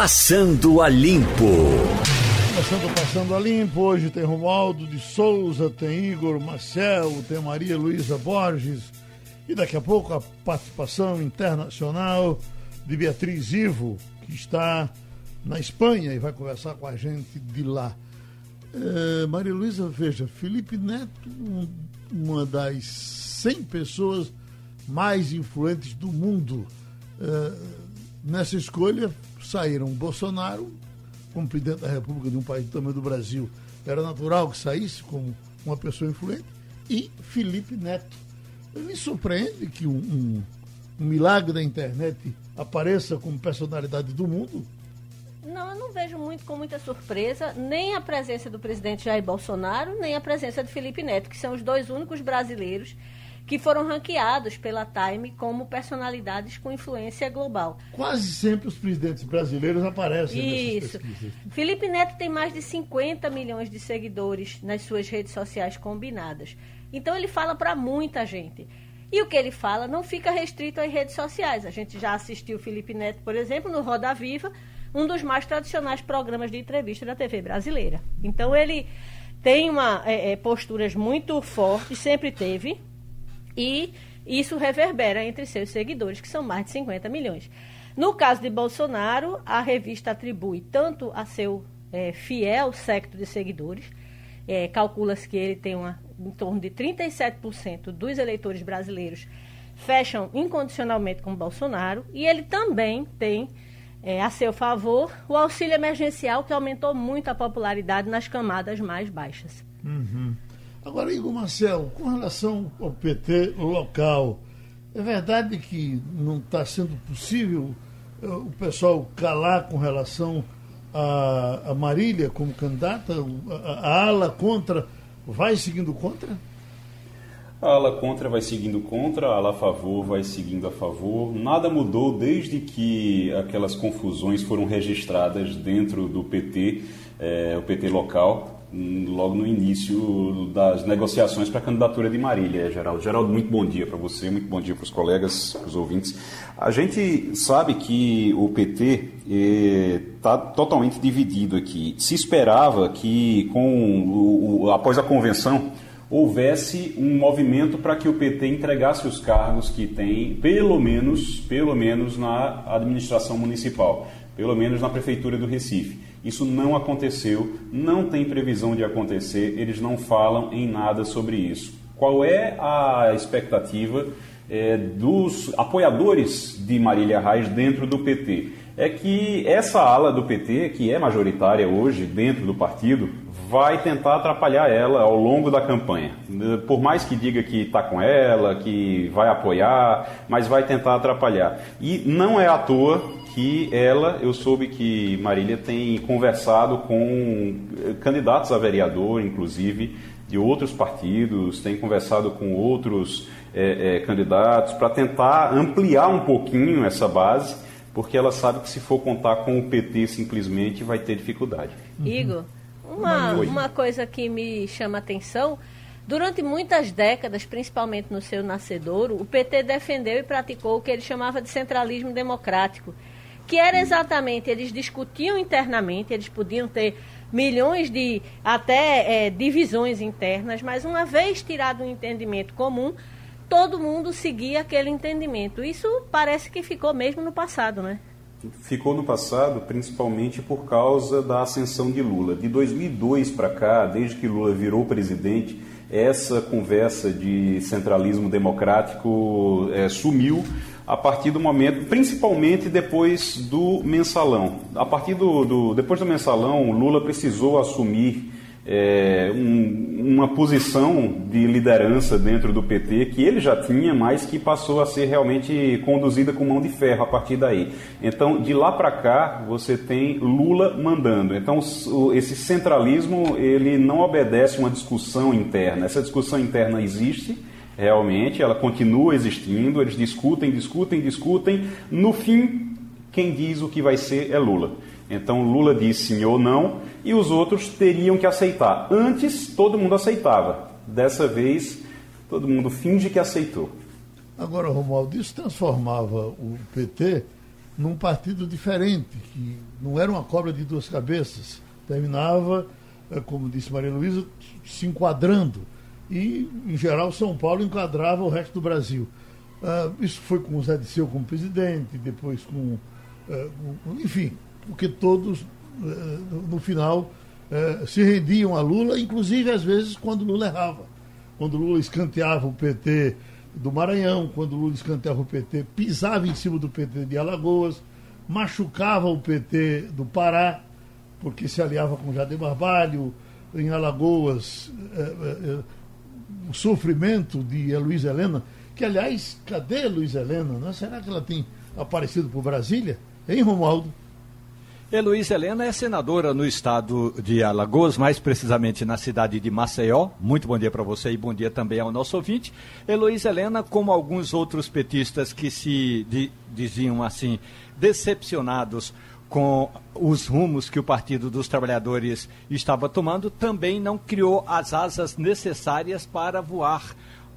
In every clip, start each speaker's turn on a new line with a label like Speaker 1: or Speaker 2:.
Speaker 1: Passando a Limpo.
Speaker 2: Passando a Limpo, hoje tem Romualdo de Souza, tem Igor Marcel, tem Maria Luísa Borges e daqui a pouco a participação internacional de Beatriz Ivo, que está na Espanha e vai conversar com a gente de lá. É, Maria Luísa, veja, Felipe Neto, um, uma das 100 pessoas mais influentes do mundo. É, nessa escolha saíram Bolsonaro, como presidente da República de um país do tamanho do Brasil, era natural que saísse como uma pessoa influente, e Felipe Neto. Me surpreende que um, um, um milagre da internet apareça como personalidade do mundo
Speaker 3: não, eu não vejo muito com muita surpresa nem a presença do presidente Jair Bolsonaro, nem a presença de Felipe Neto, que são os dois únicos brasileiros que foram ranqueados pela Time como personalidades com influência global.
Speaker 2: Quase sempre os presidentes brasileiros aparecem
Speaker 3: Isso. Felipe Neto tem mais de 50 milhões de seguidores nas suas redes sociais combinadas. Então ele fala para muita gente. E o que ele fala não fica restrito às redes sociais. A gente já assistiu Felipe Neto, por exemplo, no Roda Viva, um dos mais tradicionais programas de entrevista da TV brasileira. Então ele tem uma é, é, posturas muito fortes, sempre teve, e isso reverbera entre seus seguidores, que são mais de 50 milhões. No caso de Bolsonaro, a revista atribui tanto a seu é, fiel secto de seguidores, é, calcula-se que ele tem uma, em torno de 37% dos eleitores brasileiros fecham incondicionalmente com Bolsonaro, e ele também tem é, a seu favor o auxílio emergencial, que aumentou muito a popularidade nas camadas mais baixas.
Speaker 2: Uhum. Agora, Igor Marcel, com relação ao PT local, é verdade que não está sendo possível uh, o pessoal calar com relação a, Marília como candidata? A, ala contra vai seguindo contra?
Speaker 4: A ala contra vai seguindo contra, a ala a favor vai seguindo a favor. Nada mudou desde que aquelas confusões foram registradas dentro do PT, é, o PT local, logo no início das negociações para a candidatura de Marília, Geraldo. Geraldo, muito bom dia para você, muito bom dia para os colegas, para os ouvintes. A gente sabe que o PT está é, totalmente dividido aqui. Se esperava que, com o, o, após a convenção, houvesse um movimento para que o PT entregasse os cargos que tem, pelo menos, pelo menos na administração municipal, pelo menos na prefeitura do Recife. Isso não aconteceu, não tem previsão de acontecer, eles não falam em nada sobre isso. Qual é a expectativa é, dos apoiadores de Marília Reis dentro do PT? É que essa ala do PT, que é majoritária hoje dentro do partido, vai tentar atrapalhar ela ao longo da campanha. Por mais que diga que está com ela, que vai apoiar, mas vai tentar atrapalhar. E não é à toa que ela, eu soube que Marília tem conversado com candidatos a vereador, inclusive, de outros partidos, tem conversado com outros é, é, candidatos para tentar ampliar um pouquinho essa base, porque ela sabe que se for contar com o PT simplesmente vai ter dificuldade.
Speaker 3: Igor, uma, uma coisa que me chama atenção, durante muitas décadas, principalmente no seu nascedouro, o PT defendeu e praticou o que ele chamava de centralismo democrático, que era exatamente, eles discutiam internamente, eles podiam ter milhões de até é, divisões internas, mas uma vez tirado um entendimento comum, todo mundo seguia aquele entendimento. Isso parece que ficou mesmo no passado, né?
Speaker 4: ficou no passado principalmente por causa da ascensão de Lula. De 2002 para cá, desde que Lula virou presidente, essa conversa de centralismo democrático é, sumiu a partir do momento, principalmente depois do mensalão. A partir do, do depois do mensalão, Lula precisou assumir é, um, uma posição de liderança dentro do PT que ele já tinha, mas que passou a ser realmente conduzida com mão de ferro a partir daí. Então, de lá para cá, você tem Lula mandando. Então, esse centralismo ele não obedece uma discussão interna. Essa discussão interna existe realmente, ela continua existindo. Eles discutem, discutem, discutem. No fim, quem diz o que vai ser é Lula. Então Lula disse sim ou não e os outros teriam que aceitar. Antes todo mundo aceitava. Dessa vez todo mundo finge que aceitou.
Speaker 2: Agora, Romualdo, isso transformava o PT num partido diferente, que não era uma cobra de duas cabeças. Terminava, eh, como disse Maria Luísa, se enquadrando. E, em geral, São Paulo enquadrava o resto do Brasil. Uh, isso foi com o Zé Disseu como presidente, depois com. Uh, enfim, porque todos, uh, no final, se rendiam a Lula, inclusive às vezes quando Lula errava. Quando Lula escanteava o PT do Maranhão, quando Lula escanteava o PT, pisava em cima do PT de Alagoas, machucava o PT do Pará, porque se aliava com Jader Barbalho, em Alagoas, o sofrimento de Luiz Helena que, aliás, cadê Luiz Helena? Né? Será que ela tem aparecido por Brasília? Hein, Romualdo?
Speaker 1: Heloísa Helena é senadora no estado de Alagoas, mais precisamente na cidade de Maceió. Muito bom dia para você e bom dia também ao nosso ouvinte. Heloísa Helena, como alguns outros petistas que se di, diziam assim, decepcionados com os rumos que o Partido dos Trabalhadores estava tomando, também não criou as asas necessárias para voar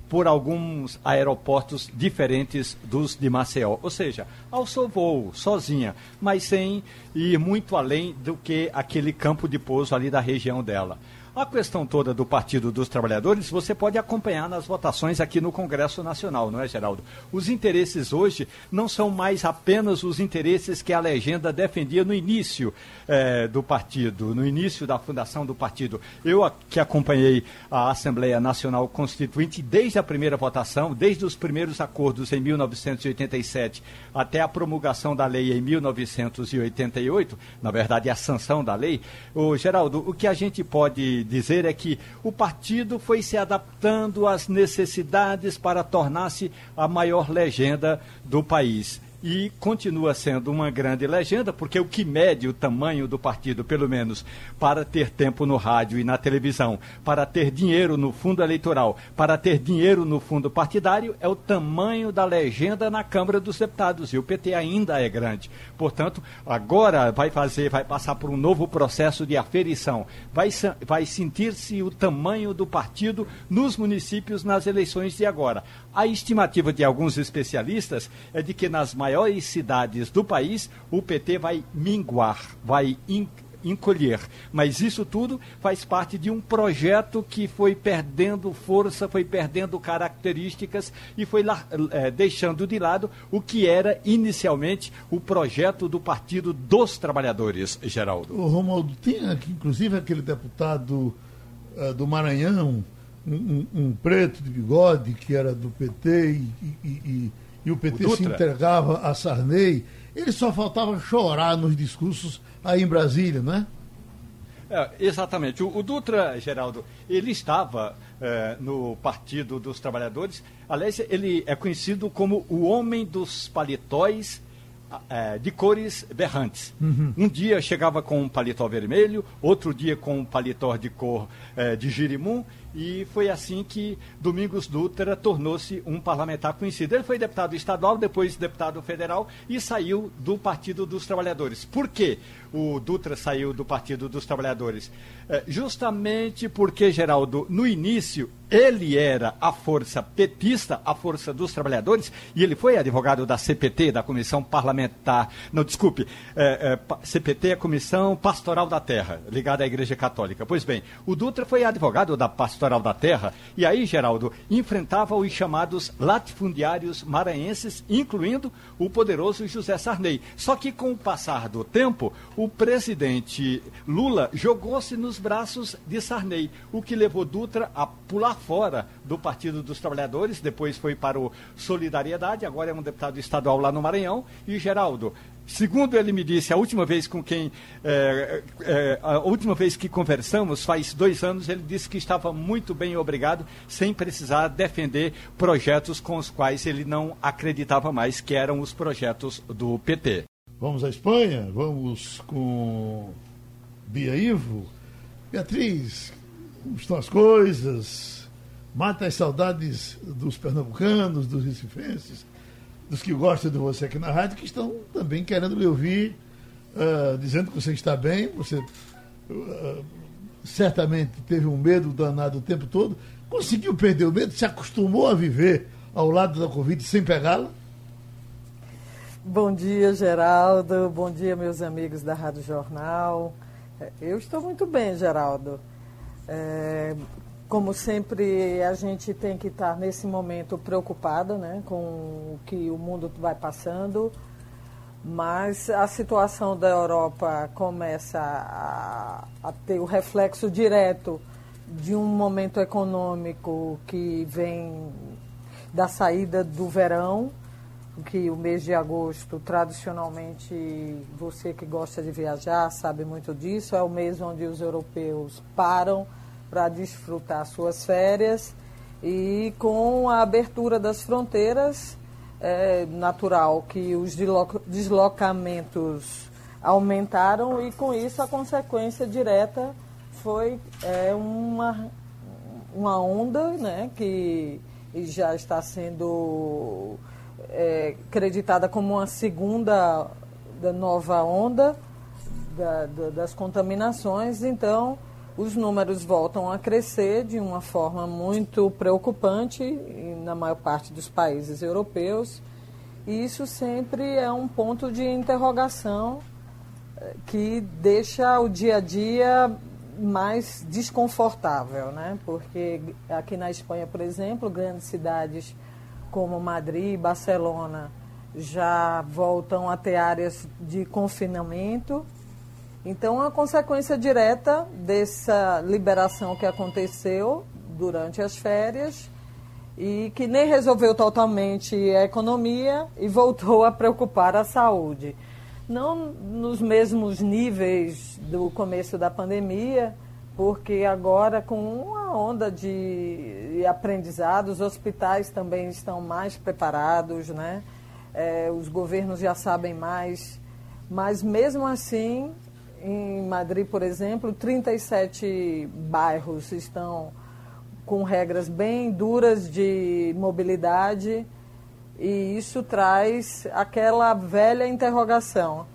Speaker 1: por alguns aeroportos diferentes dos de Maceió. Ou seja, alçou voo sozinha, mas sem ir muito além do que aquele campo de pouso ali da região dela. A questão toda do Partido dos Trabalhadores você pode acompanhar nas votações aqui no Congresso Nacional, não é, Geraldo? Os interesses hoje não são mais apenas os interesses que a legenda defendia no início eh, do partido, no início da fundação do partido. Eu que acompanhei a Assembleia Nacional Constituinte desde a primeira votação, desde os primeiros acordos em 1987 até a promulgação da lei em 1988, na verdade a sanção da lei. O Geraldo, o que a gente pode dizer é que o partido foi se adaptando às necessidades para tornar-se a maior legenda do país e continua sendo uma grande legenda, porque o que mede o tamanho do partido, pelo menos para ter tempo no rádio e na televisão, para ter dinheiro no fundo eleitoral, para ter dinheiro no fundo partidário, é o tamanho da legenda na Câmara dos Deputados. E o PT ainda é grande. Portanto, agora vai fazer, vai passar por um novo processo de aferição. Vai, vai sentir-se o tamanho do partido nos municípios nas eleições de agora. A estimativa de alguns especialistas é de que nas maiores cidades do país o PT vai minguar, vai encolher. Mas isso tudo faz parte de um projeto que foi perdendo força, foi perdendo características e foi lá, é, deixando de lado o que era inicialmente o projeto do Partido dos Trabalhadores, Geraldo.
Speaker 2: O Romualdo, tem aqui, inclusive, aquele deputado uh, do Maranhão um, um, preto de bigode que era do PT e, e, e, e o PT o se entregava a Sarney, ele só faltava chorar nos discursos aí em Brasília, não é?
Speaker 1: É, exatamente. O, o, Dutra, Geraldo, ele estava é, no Partido dos Trabalhadores. Aliás, ele é conhecido como o homem dos paletóis é, de cores berrantes. Uhum. Um dia chegava com um paletó vermelho, outro dia com um paletó de cor é, de girimum, e foi assim que Domingos Dutra tornou-se um parlamentar conhecido. Ele foi deputado estadual, depois deputado federal e saiu do Partido dos Trabalhadores. Por quê? o Dutra saiu do Partido dos Trabalhadores? É, justamente porque, Geraldo, no início ele era a força petista, a força dos trabalhadores, e ele foi advogado da CPT, da Comissão Parlamentar, não, desculpe, é, é, CPT é a Comissão Pastoral da Terra, ligada à Igreja Católica. Pois bem, o Dutra foi advogado da Pastoral da Terra, e aí, Geraldo, enfrentava os chamados latifundiários maranhenses, incluindo o poderoso José Sarney. Só que com o passar do tempo, o presidente Lula jogou-se nos braços de Sarney, o que levou Dutra a pular fora do Partido dos Trabalhadores, depois foi para o Solidariedade, agora é um deputado estadual lá no Maranhão. E Geraldo, segundo ele me disse, a última vez com quem é, é, a última vez que conversamos, faz dois anos, ele disse que estava muito bem obrigado, sem precisar defender projetos com os quais ele não acreditava mais, que eram os projetos do PT.
Speaker 2: Vamos à Espanha, vamos com Bia Ivo. Beatriz, como estão as coisas? Mata as saudades dos pernambucanos, dos recifenses, dos que gostam de você aqui na rádio, que estão também querendo lhe ouvir, uh, dizendo que você está bem, você uh, certamente teve um medo danado o tempo todo, conseguiu perder o medo, se acostumou a viver ao lado da Covid sem pegá-la?
Speaker 5: Bom dia, Geraldo. Bom dia, meus amigos da Rádio Jornal. Eu estou muito bem, Geraldo. É, como sempre, a gente tem que estar nesse momento preocupada né, com o que o mundo vai passando, mas a situação da Europa começa a, a ter o reflexo direto de um momento econômico que vem da saída do verão, que o mês de agosto, tradicionalmente, você que gosta de viajar sabe muito disso, é o mês onde os europeus param para desfrutar suas férias e com a abertura das fronteiras, é natural que os deslocamentos aumentaram e com isso a consequência direta foi é, uma, uma onda né, que já está sendo é, acreditada como uma segunda da nova onda da, da, das contaminações. Então, os números voltam a crescer de uma forma muito preocupante na maior parte dos países europeus. E isso sempre é um ponto de interrogação é, que deixa o dia a dia mais desconfortável, né? Porque aqui na Espanha, por exemplo, grandes cidades como Madrid e Barcelona já voltam a ter áreas de confinamento. Então, a consequência direta dessa liberação que aconteceu durante as férias e que nem resolveu totalmente a economia e voltou a preocupar a saúde não nos mesmos níveis do começo da pandemia, porque agora com uma onda de aprendizado, os hospitais também estão mais preparados, né? É, os governos já sabem mais, mas mesmo assim, em Madrid, por exemplo, 37 bairros estão com regras bem duras de mobilidade e isso traz aquela velha interrogação.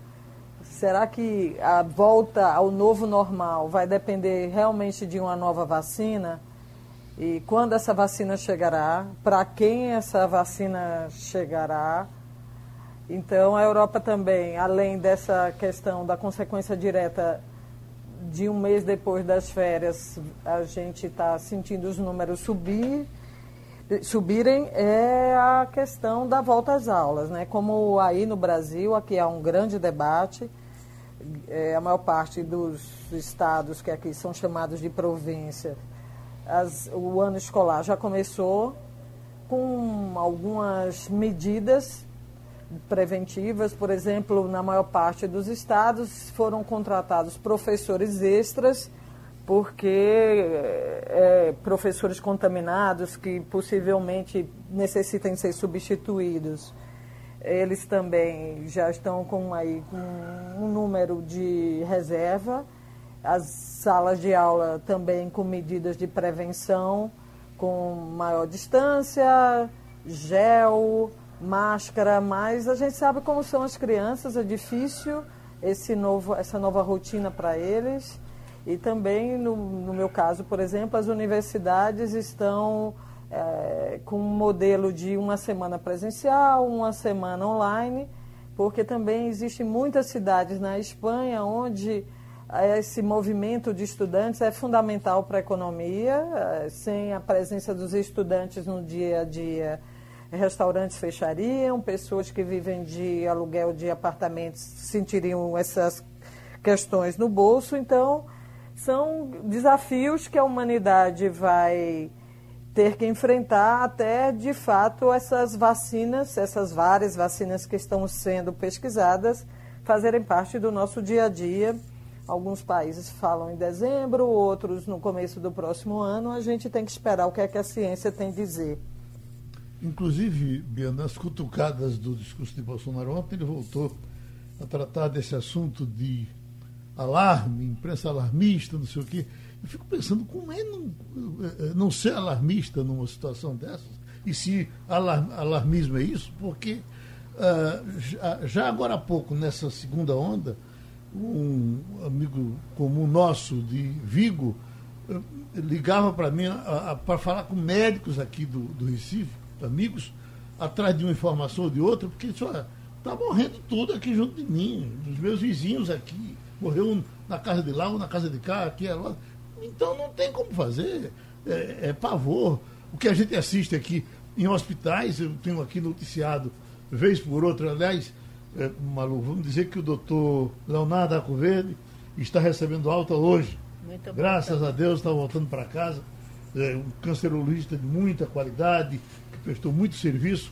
Speaker 5: Será que a volta ao novo normal vai depender realmente de uma nova vacina? E quando essa vacina chegará? Para quem essa vacina chegará? Então, a Europa também, além dessa questão da consequência direta de um mês depois das férias, a gente está sentindo os números subir subirem é a questão da volta às aulas, né? Como aí no Brasil, aqui há um grande debate, é, a maior parte dos estados que aqui são chamados de província, as, o ano escolar já começou com algumas medidas preventivas, por exemplo, na maior parte dos estados foram contratados professores extras porque é, professores contaminados que possivelmente necessitem ser substituídos, eles também já estão com, aí, com um número de reserva, as salas de aula também com medidas de prevenção, com maior distância, gel, máscara, mas a gente sabe como são as crianças, é difícil esse novo, essa nova rotina para eles. E também, no, no meu caso, por exemplo, as universidades estão é, com um modelo de uma semana presencial, uma semana online, porque também existem muitas cidades na Espanha onde é, esse movimento de estudantes é fundamental para a economia. É, sem a presença dos estudantes no dia a dia, restaurantes fechariam, pessoas que vivem de aluguel de apartamentos sentiriam essas questões no bolso. Então, são desafios que a humanidade vai ter que enfrentar até, de fato, essas vacinas, essas várias vacinas que estão sendo pesquisadas, fazerem parte do nosso dia a dia. Alguns países falam em dezembro, outros no começo do próximo ano. A gente tem que esperar o que é que a ciência tem a dizer.
Speaker 2: Inclusive, Bia, nas cutucadas do discurso de Bolsonaro ontem, ele voltou a tratar desse assunto de alarme, imprensa alarmista, não sei o quê. Eu fico pensando como é não, eh, não ser alarmista numa situação dessas, e se alarm, alarmismo é isso, porque uh, já, agora há pouco, nessa segunda onda, um amigo comum nosso de Vigo uh, ligava para mim para falar com médicos aqui do, do Recife, amigos, atrás de uma informação ou de outra, porque olha, Está morrendo tudo aqui junto de mim, dos meus vizinhos aqui. Morreu um na casa de lá, um na casa de cá, aqui, lá. Então não tem como fazer. É, é pavor. O que a gente assiste aqui em hospitais, eu tenho aqui noticiado, vez por outra, aliás, é, Malu, vamos dizer que o doutor Leonardo Acoverde está recebendo alta hoje. Muito Graças bom. a Deus está voltando para casa. É um cancerologista de muita qualidade, que prestou muito serviço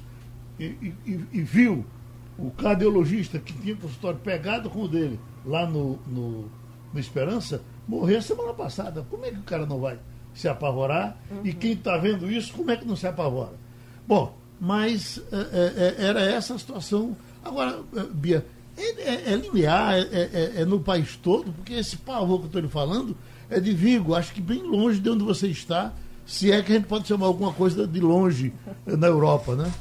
Speaker 2: e, e, e viu o cardiologista que tinha o consultório pegado com o dele lá no, no, no Esperança morrer semana passada. Como é que o cara não vai se apavorar? Uhum. E quem está vendo isso, como é que não se apavora? Bom, mas é, é, era essa a situação. Agora, Bia, é, é linear, é, no país todo, porque esse pavor que eu estou lhe falando é de Vigo, acho que bem longe de onde você está, se é que a gente pode chamar alguma coisa de longe na Europa, né?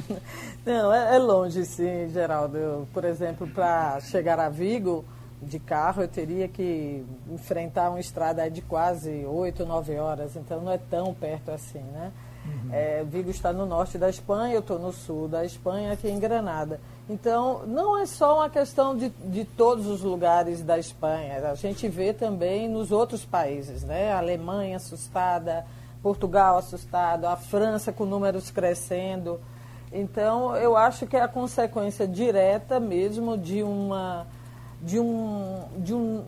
Speaker 5: Não, é, longe sim, Geraldo. Eu, por exemplo, para chegar a Vigo de carro, eu teria que enfrentar uma estrada de quase 8, 9 horas, então não é tão perto assim, né? Uhum. É, Vigo está no norte da Espanha, eu estou no sul da Espanha, aqui em Granada. Então, não é só uma questão de, de todos os lugares da Espanha, a gente vê também nos outros países, né? A Alemanha assustada, Portugal assustado, a França com números crescendo. Então, eu acho que é a consequência direta mesmo de uma de um de um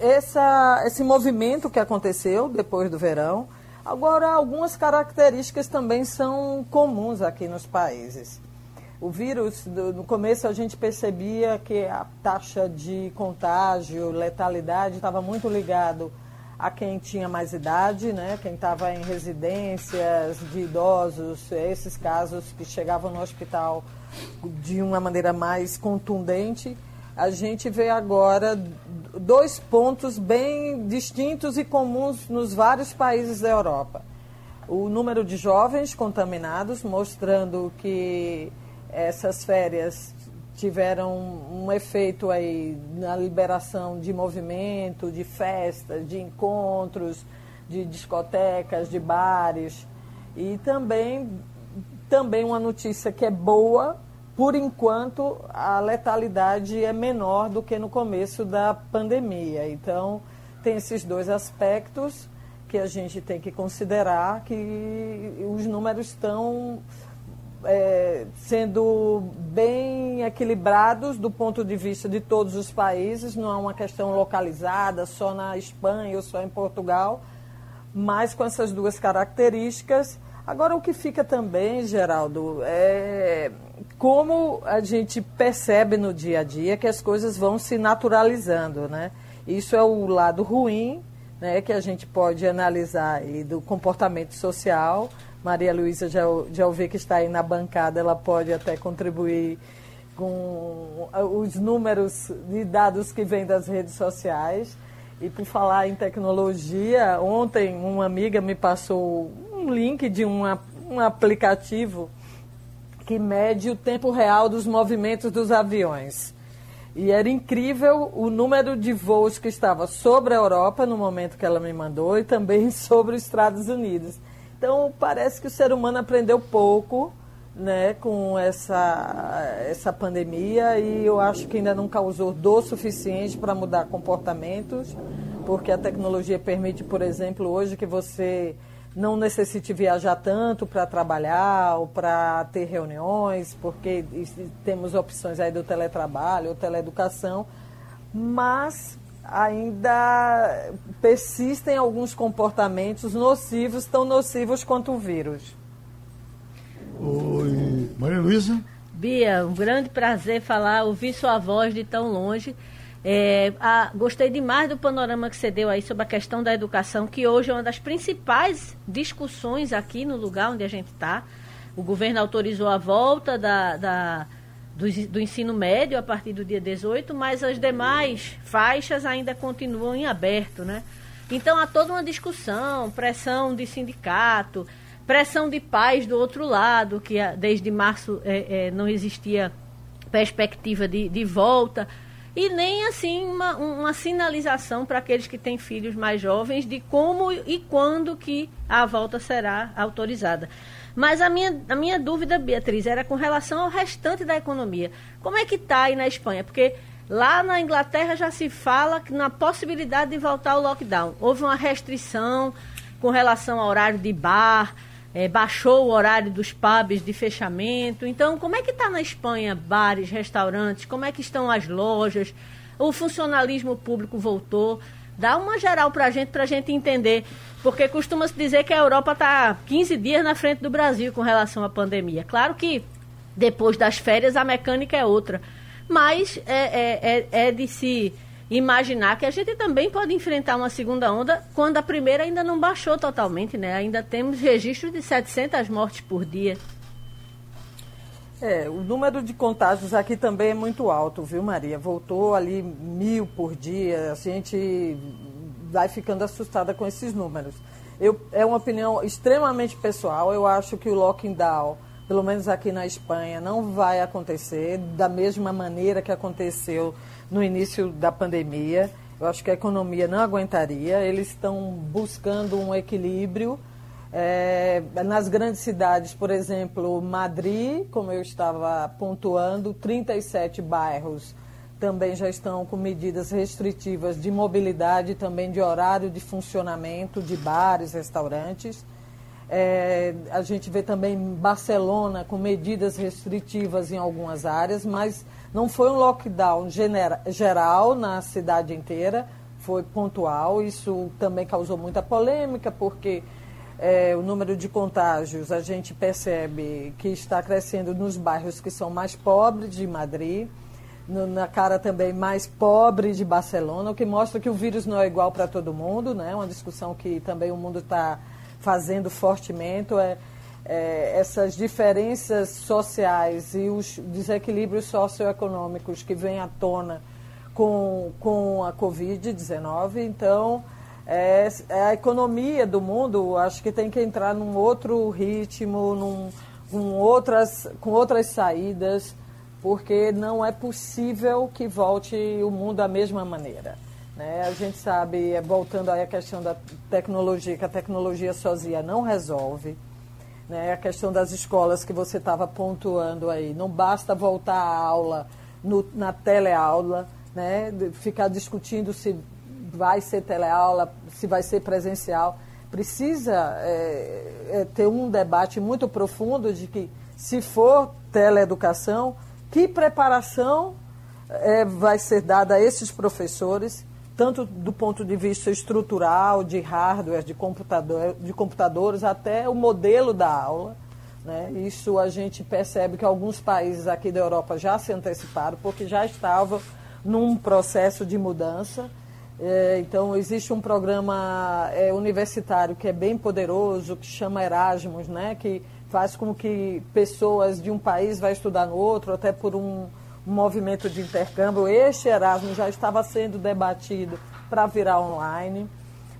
Speaker 5: essa, esse movimento que aconteceu depois do verão Agora, algumas características também são comuns aqui nos países. O vírus, no começo a gente percebia que a taxa de contágio, letalidade estava muito ligado a quem tinha mais idade, né? quem estava em residências de idosos, esses casos que chegavam no hospital de uma maneira mais contundente a gente vê agora dois pontos bem distintos e comuns nos vários países da Europa. O número de jovens contaminados, mostrando que essas férias tiveram um efeito aí na liberação de movimento, de festas, de encontros, de discotecas, de bares. E também, também uma notícia que é boa, por enquanto, a letalidade é menor do que no começo da pandemia. Então, tem esses dois aspectos que a gente tem que considerar que os números estão é, sendo bem equilibrados do ponto de vista de todos os países, não é uma questão localizada só na Espanha ou só em Portugal, mas com essas duas características Agora, o que fica também, Geraldo, é como a gente percebe no dia a dia que as coisas vão se naturalizando, né? Isso é o lado ruim, né, que a gente pode analisar aí do comportamento social. Maria Luísa já, já ouvi que está aí na bancada, ela pode até contribuir com os números de dados que vêm das redes sociais. E por falar em tecnologia, ontem uma amiga me passou um link de uma, um aplicativo que mede o tempo real dos movimentos dos aviões. E era incrível o número de voos que estava sobre a Europa no momento que ela me mandou e também sobre os Estados Unidos. Então parece que o ser humano aprendeu pouco né, com essa, essa pandemia e eu acho que ainda não causou dor suficiente para mudar comportamentos, porque a tecnologia permite, por exemplo, hoje que você não necessite viajar tanto para trabalhar ou para ter reuniões, porque temos opções aí do teletrabalho ou teleeducação, mas ainda persistem alguns comportamentos nocivos, tão nocivos quanto o vírus.
Speaker 2: Oi, Maria Luísa?
Speaker 3: Bia, um grande prazer falar, ouvir sua voz de tão longe. É, a, gostei demais do panorama que você deu aí sobre a questão da educação, que hoje é uma das principais discussões aqui no lugar onde a gente está. O governo autorizou a volta da, da do, do, ensino médio a partir do dia 18, mas as demais faixas ainda continuam em aberto, né? Então há toda uma discussão, pressão de sindicato, Pressão de pais do outro lado, que desde março é, é, não existia perspectiva de, de volta. e nem assim uma, uma sinalização para aqueles que têm filhos mais jovens de como e quando que a volta será autorizada. Mas a minha, a minha dúvida, Beatriz, era com relação ao restante da economia. Como é que está aí na Espanha? Porque lá na Inglaterra já se fala na possibilidade de voltar ao lockdown. Houve uma restrição com relação ao horário de bar, é, baixou o horário dos pubs de fechamento. Então, como é que está na Espanha bares, restaurantes? Como é que estão as lojas? O funcionalismo público voltou? Dá uma geral para a gente, para a gente entender. Porque costuma-se dizer que a Europa está 15 dias na frente do Brasil com relação à pandemia. Claro que depois das férias a mecânica é outra. Mas é, é, é, é de se imaginar que a gente também pode enfrentar uma segunda onda quando a primeira ainda não baixou totalmente, né? Ainda temos registros de 700 mortes por dia.
Speaker 5: É, o número de contágios aqui também é muito alto, viu, Maria? Voltou ali mil por dia. A gente vai ficando assustada com esses números. Eu, é uma opinião extremamente pessoal. Eu acho que o lockdown, pelo menos aqui na Espanha, não vai acontecer da mesma maneira que aconteceu no início da pandemia. Eu acho que a economia não aguentaria. Eles estão buscando um equilíbrio é, nas grandes cidades, por exemplo, Madrid, como eu estava pontuando, 37 bairros também já estão com medidas restritivas de mobilidade, também de horário de funcionamento de bares, restaurantes. É, a gente vê também Barcelona com medidas restritivas em algumas áreas, mas não foi um lockdown geral na cidade inteira, foi pontual. Isso também causou muita polêmica, porque é, o número de contágios a gente percebe que está crescendo nos bairros que são mais pobres de Madrid, no, na cara também mais pobre de Barcelona, o que mostra que o vírus não é igual para todo mundo, né? Uma discussão que também o mundo está fazendo fortemente é, é, essas diferenças sociais e os desequilíbrios socioeconômicos que vêm à tona com, com a Covid-19. Então, é, é, a economia do mundo acho que tem que entrar num outro ritmo, num, com, outras, com outras saídas, porque não é possível que volte o mundo da mesma maneira. Né? A gente sabe, é, voltando à questão da tecnologia, que a tecnologia sozinha não resolve. Né? A questão das escolas que você estava pontuando aí. Não basta voltar à aula no, na teleaula, né? ficar discutindo se vai ser teleaula, se vai ser presencial. Precisa é, é, ter um debate muito profundo de que, se for teleeducação, que preparação é, vai ser dada a esses professores, tanto do ponto de vista estrutural, de hardware, de, computador, de computadores, até o modelo da aula. Né? Isso a gente percebe que alguns países aqui da Europa já se anteciparam, porque já estavam num processo de mudança. É, então, existe um programa é, universitário que é bem poderoso, que chama Erasmus, né? que faz com que pessoas de um país vá estudar no outro, até por um, movimento de intercâmbio. Este Erasmus já estava sendo debatido para virar online,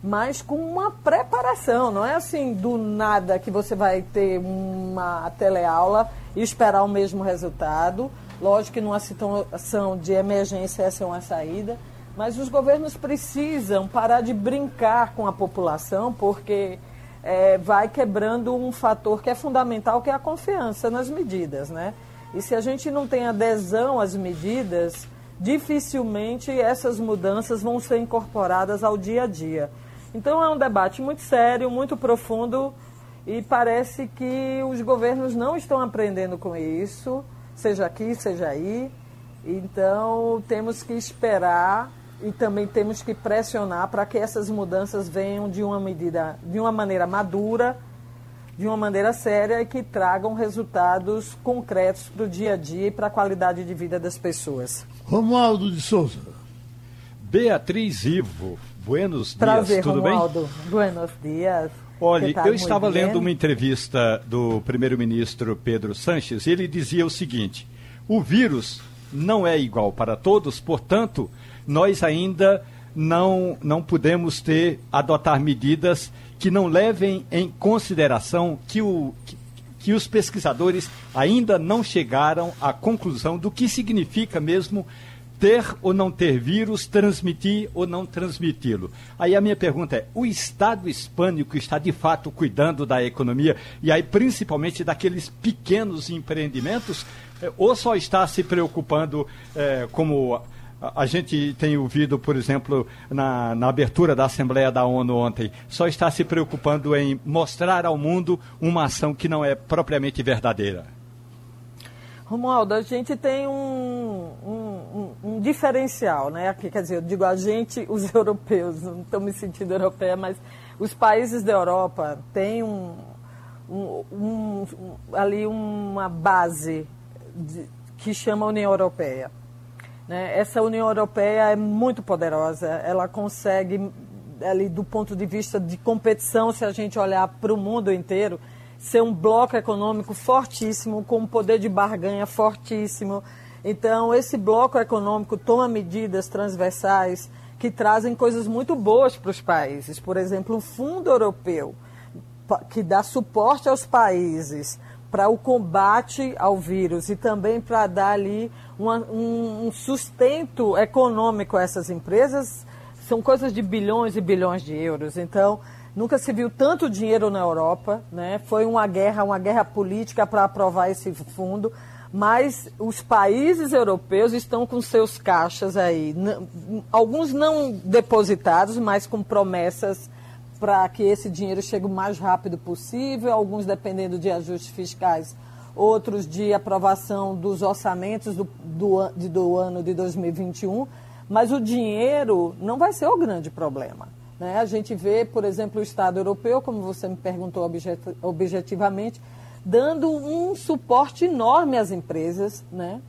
Speaker 5: mas com uma preparação. Não é assim do nada que você vai ter uma teleaula e esperar o mesmo resultado. Lógico que numa situação de emergência essa é uma saída, mas os governos precisam parar de brincar com a população, porque é, vai quebrando um fator que é fundamental, que é a confiança nas medidas, né? E se a gente não tem adesão às medidas, dificilmente essas mudanças vão ser incorporadas ao dia a dia. Então é um debate muito sério, muito profundo e parece que os governos não estão aprendendo com isso, seja aqui, seja aí. Então temos que esperar e também temos que pressionar para que essas mudanças venham de uma medida, de uma maneira madura, de uma maneira séria e que tragam resultados concretos para o dia a dia e para a qualidade de vida das pessoas.
Speaker 2: Romualdo de Souza.
Speaker 1: Beatriz Ivo, buenos
Speaker 5: Prazer,
Speaker 1: dias, tudo
Speaker 5: Romualdo.
Speaker 1: bem?
Speaker 5: Buenos dias.
Speaker 1: Olha, eu estava lendo uma entrevista do primeiro-ministro Pedro Sanches e ele dizia o seguinte: o vírus não é igual para todos, portanto, nós ainda não, não podemos ter, adotar medidas que não levem em consideração que, o, que, que os pesquisadores ainda não chegaram à conclusão do que significa mesmo ter ou não ter vírus, transmitir ou não transmiti-lo. Aí a minha pergunta é: o Estado hispânico está de fato cuidando da economia e aí principalmente daqueles pequenos empreendimentos, eh, ou só está se preocupando eh, como a gente tem ouvido, por exemplo, na, na, abertura da Assembleia da ONU ontem, só está se preocupando em mostrar ao mundo uma ação que não é propriamente verdadeira.
Speaker 5: Romualdo, a gente tem um, um, um, um, diferencial, né? Quer dizer, eu digo a gente, os europeus, não estou me sentindo europeia, mas os países da Europa têm um, ali uma base de, que chama União Europeia. Né? Essa União Europeia é muito poderosa, ela consegue, ali, do ponto de vista de competição, se a gente olhar para o mundo inteiro, ser um bloco econômico fortíssimo, com um poder de barganha fortíssimo. Então, esse bloco econômico toma medidas transversais que trazem coisas muito boas para os países. Por exemplo, o Fundo Europeu, que dá suporte aos países para o combate ao vírus e também para dar ali uma, um, um sustento econômico a essas empresas, são coisas de bilhões e bilhões de euros. Então, Nunca se viu tanto dinheiro na Europa, né? Foi uma guerra, uma guerra política para aprovar esse fundo, mas os países europeus estão com seus caixas aí, alguns não depositados, mas com promessas para que esse dinheiro chegue o mais rápido possível, alguns dependendo de ajustes fiscais, outros de aprovação dos orçamentos do, do, do ano de 2021, mas o dinheiro não vai ser o grande problema. Né? A gente vê, por exemplo, o Estado europeu, como você me perguntou objetivamente, dando um suporte enorme às empresas, né?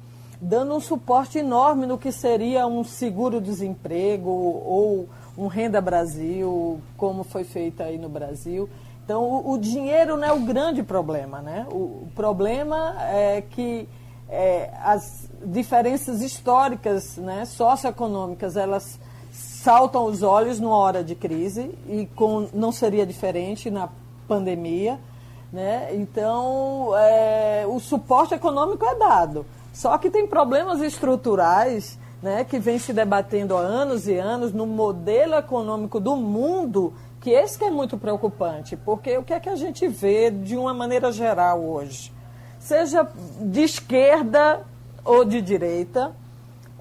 Speaker 5: Dando um suporte enorme no que seria um seguro-desemprego ou um Renda Brasil, como foi feito aí no Brasil. Então, o, o dinheiro não é o grande problema. Né? O, o problema é que é, as diferenças históricas, né, socioeconômicas, elas saltam os olhos numa hora de crise e com, não seria diferente na pandemia. Né? Então, é, o suporte econômico é dado. Só que tem problemas estruturais né, que vem se debatendo há anos e anos no modelo econômico do mundo, que esse que é muito preocupante, porque o que é que a gente vê de uma maneira geral hoje? Seja de esquerda ou de direita,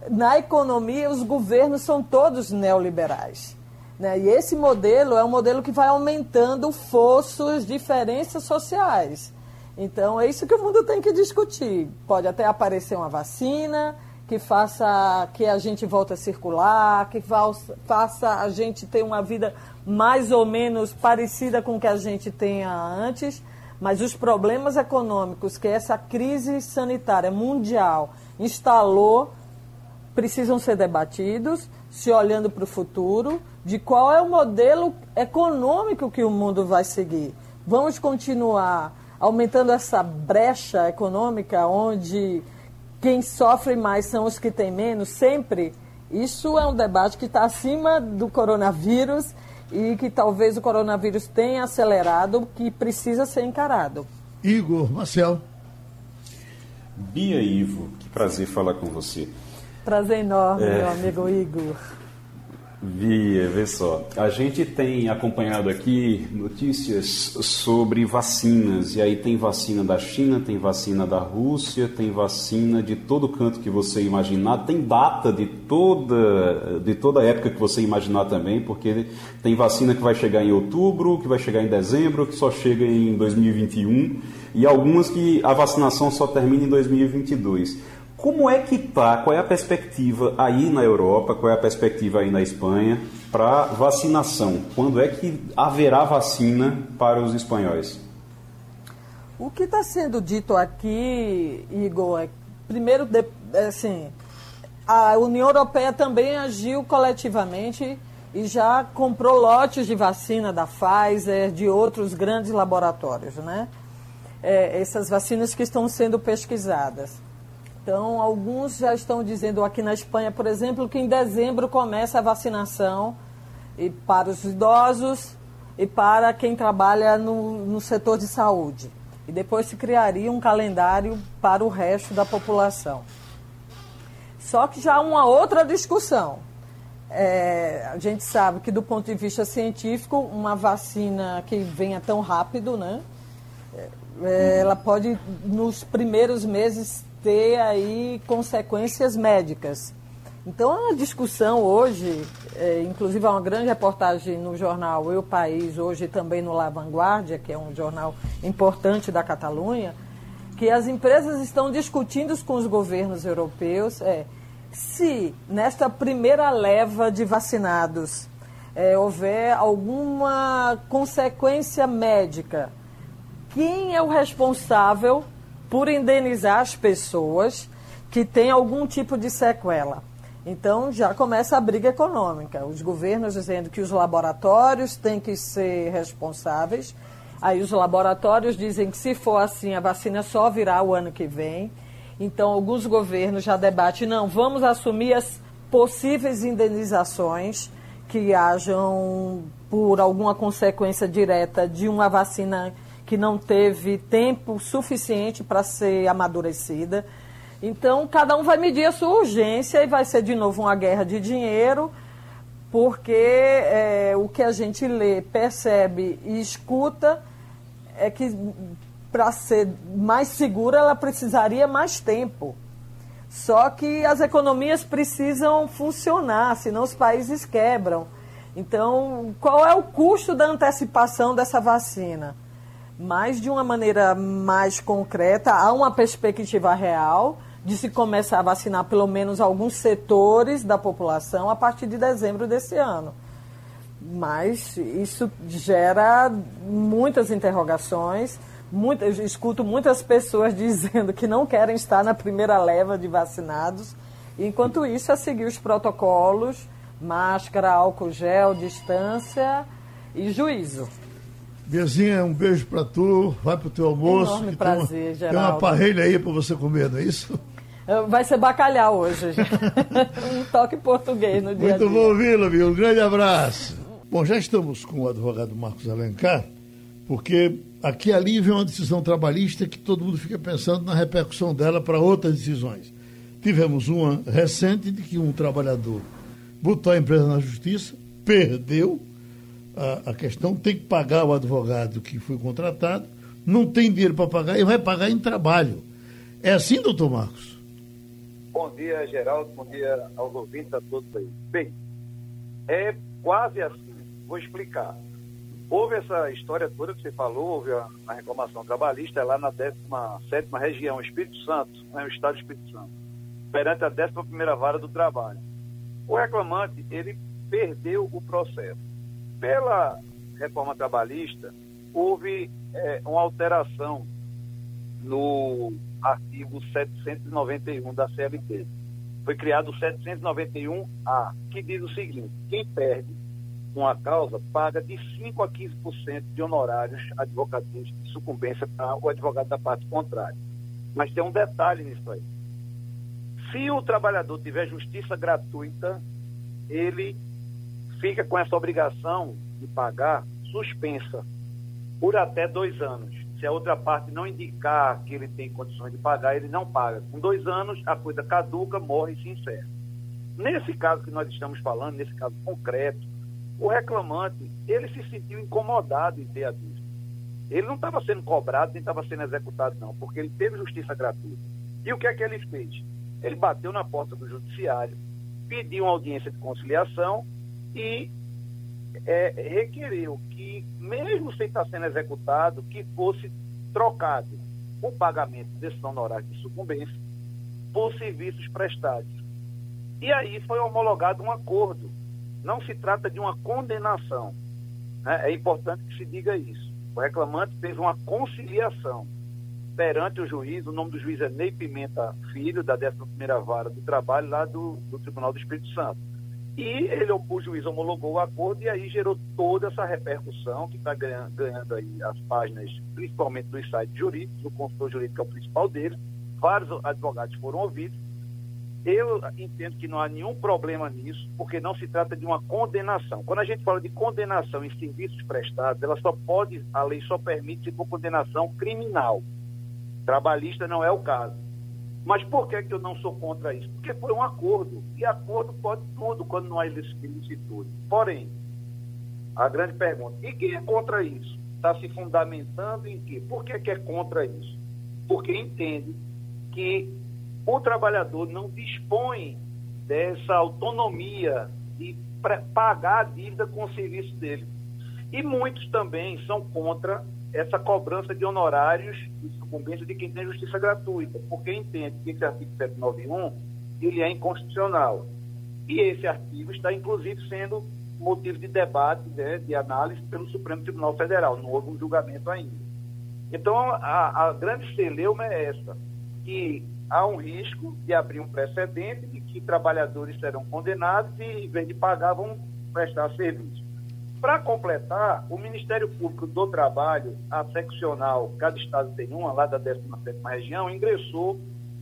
Speaker 5: na economia, os governos são todos neoliberais. Né? E esse modelo é um modelo que vai aumentando o fosso, as diferenças sociais. Então, é isso que o mundo tem que discutir. Pode até aparecer uma vacina que faça que a gente volte a circular, que faça a gente ter uma vida mais ou menos parecida com o que a gente tinha antes, mas os problemas econômicos que essa crise sanitária mundial instalou precisam ser debatidos, se olhando para o futuro, de qual é o modelo econômico que o mundo vai seguir. Vamos continuar aumentando essa brecha econômica onde quem sofre mais são os que têm menos, sempre? Isso é um debate que está acima do coronavírus e que talvez o coronavírus tenha acelerado, que precisa ser encarado.
Speaker 2: Igor, Marcel.
Speaker 4: Bia Ivo, que prazer falar com você.
Speaker 5: Prazer enorme, é. meu amigo Igor.
Speaker 4: Via, vê só. A gente tem acompanhado aqui notícias sobre vacinas. E aí tem vacina da China, tem vacina da Rússia, tem vacina de todo canto que você imaginar. Tem data de toda, de toda época que você imaginar também, porque tem vacina que vai chegar em outubro, que vai chegar em dezembro, que só chega em 2021. E algumas que a vacinação só termina em 2022. Como é que está, qual é a perspectiva aí na Europa, qual é a perspectiva aí na Espanha para vacinação? Quando é que haverá vacina para os espanhóis?
Speaker 5: O que está sendo dito aqui, Igor, é, primeiro, é, assim, a União Europeia também agiu coletivamente e já comprou lotes de vacina da Pfizer, de outros grandes laboratórios, né? É, essas vacinas que estão sendo pesquisadas. Então, alguns já estão dizendo aqui na Espanha, por exemplo, que em dezembro começa a vacinação e para os idosos e para quem trabalha no, no setor de saúde. E depois se criaria um calendário para o resto da população. Só que já uma outra discussão. É, a gente sabe que do ponto de vista científico, uma vacina que venha tão rápido, né? É, ela pode, nos primeiros meses, ter aí consequências médicas. Então, a discussão hoje, é, inclusive há uma grande reportagem no jornal Eu País, hoje também no La Vanguardia, que é um jornal importante da Catalunha, que as empresas estão discutindo com os governos europeus é, se nesta primeira leva de vacinados é, houver alguma consequência médica, quem é o responsável por indenizar as pessoas que têm algum tipo de sequela? Então já começa a briga econômica. Os governos dizendo que os laboratórios têm que ser responsáveis. Aí os laboratórios dizem que se for assim, a vacina só virá o ano que vem. Então alguns governos já debatem, não, vamos assumir as possíveis indenizações que hajam por alguma consequência direta de uma vacina que não teve tempo suficiente para ser amadurecida. Então, cada um vai medir a sua urgência e vai ser de novo uma guerra de dinheiro, porque é, o que a gente lê, percebe e escuta é que para ser mais segura ela precisaria mais tempo. Só que as economias precisam funcionar, senão os países quebram. Então, qual é o custo da antecipação dessa vacina? Mas de uma maneira mais concreta, há uma perspectiva real de se começar a vacinar pelo menos alguns setores da população a partir de dezembro desse ano. Mas isso gera muitas interrogações. Eu escuto muitas pessoas dizendo que não querem estar na primeira leva de vacinados. Enquanto isso, é seguir os protocolos, máscara, álcool gel, distância e juízo.
Speaker 2: Biazinha, um beijo para tu, vai pro teu almoço.
Speaker 5: Enorme prazer,
Speaker 2: tem uma,
Speaker 5: Geraldo.
Speaker 2: Tem uma parelha aí para você comer, não é isso?
Speaker 5: Vai ser bacalhau hoje. um toque português no dia
Speaker 2: Muito bom ouvi-lo, viu? Um grande abraço. Bom, já estamos com o advogado Marcos Alencar, porque aqui ali vem uma decisão trabalhista que todo mundo fica pensando na repercussão dela para outras decisões. Tivemos uma recente de que um trabalhador botou a empresa na justiça, perdeu a, a questão, tem que pagar o advogado que foi contratado, não tem dinheiro para pagar e vai pagar em trabalho. É assim, doutor Marcos?
Speaker 6: Bom dia, Geraldo. Bom dia aos ouvintes, a todos aí. Bem, é quase assim. Vou explicar. Houve essa história toda que você falou, houve a, a reclamação trabalhista é lá na 17 região, Espírito Santo, né, o estado do Espírito Santo, perante a 11 vara do trabalho. O reclamante, ele perdeu o processo. Pela reforma trabalhista, houve é, uma alteração no artigo 791 da CLT. Foi criado o 791A, que diz o seguinte: quem perde uma causa paga de 5 a 15% de honorários advocatícios de sucumbência para o advogado da parte contrária. Mas tem um detalhe nisso aí. Se o trabalhador tiver justiça gratuita, ele fica com essa obrigação de pagar suspensa por até dois anos. Se a outra parte não indicar que ele tem condições de pagar, ele não paga. Com dois anos, a coisa caduca, morre e se encerra. Nesse caso que nós estamos falando, nesse caso concreto, o reclamante, ele se sentiu incomodado em ter a dívida. Ele não estava sendo cobrado, nem estava sendo executado, não, porque ele teve justiça gratuita. E o que é que ele fez? Ele bateu na porta do judiciário, pediu uma audiência de conciliação e é, requereu que, mesmo sem estar sendo executado, que fosse trocado o pagamento desse honorário de sucumbência por serviços prestados. E aí foi homologado um acordo. Não se trata de uma condenação. Né? É importante que se diga isso. O reclamante fez uma conciliação perante o juiz. O nome do juiz é Ney Pimenta Filho, da 11ª Vara do Trabalho, lá do, do Tribunal do Espírito Santo. E ele, o juiz homologou o acordo e aí gerou toda essa repercussão que está ganhando, aí as páginas, principalmente dos sites jurídicos, o consultor jurídico é o principal deles, vários advogados foram ouvidos. Eu entendo que não há nenhum problema nisso, porque não se trata de uma condenação. Quando a gente fala de condenação em serviços prestados, ela só pode, a lei só permite se for condenação criminal. Trabalhista não é o caso. Mas por que, que eu não sou contra isso? Porque foi um acordo. E acordo pode tudo quando não há ilicitude. Porém, a grande pergunta, e quem é contra isso? Está se fundamentando em quê? Por que, que é contra isso? Porque entende que o trabalhador não dispõe dessa autonomia de pagar a dívida com o serviço dele. E muitos também são contra essa cobrança de honorários e sucumbência de quem tem justiça gratuita, porque entende que esse artigo 791 ele é inconstitucional. E esse artigo está, inclusive, sendo motivo de debate, né, de análise pelo Supremo Tribunal Federal, não houve um julgamento ainda. Então, a, a grande celeuma é essa, que há um risco de abrir um precedente de que trabalhadores serão condenados e, em vez de pagar, vão prestar serviço. Para completar, o Ministério Público do Trabalho, a seccional, cada estado tem uma, lá da 17ª região, ingressou